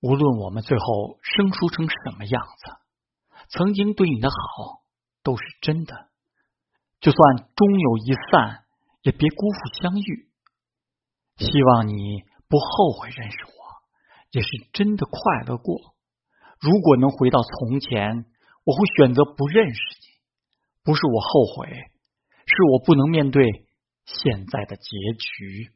无论我们最后生疏成什么样子，曾经对你的好都是真的。就算终有一散，也别辜负相遇。希望你不后悔认识我，也是真的快乐过。如果能回到从前，我会选择不认识你。不是我后悔，是我不能面对现在的结局。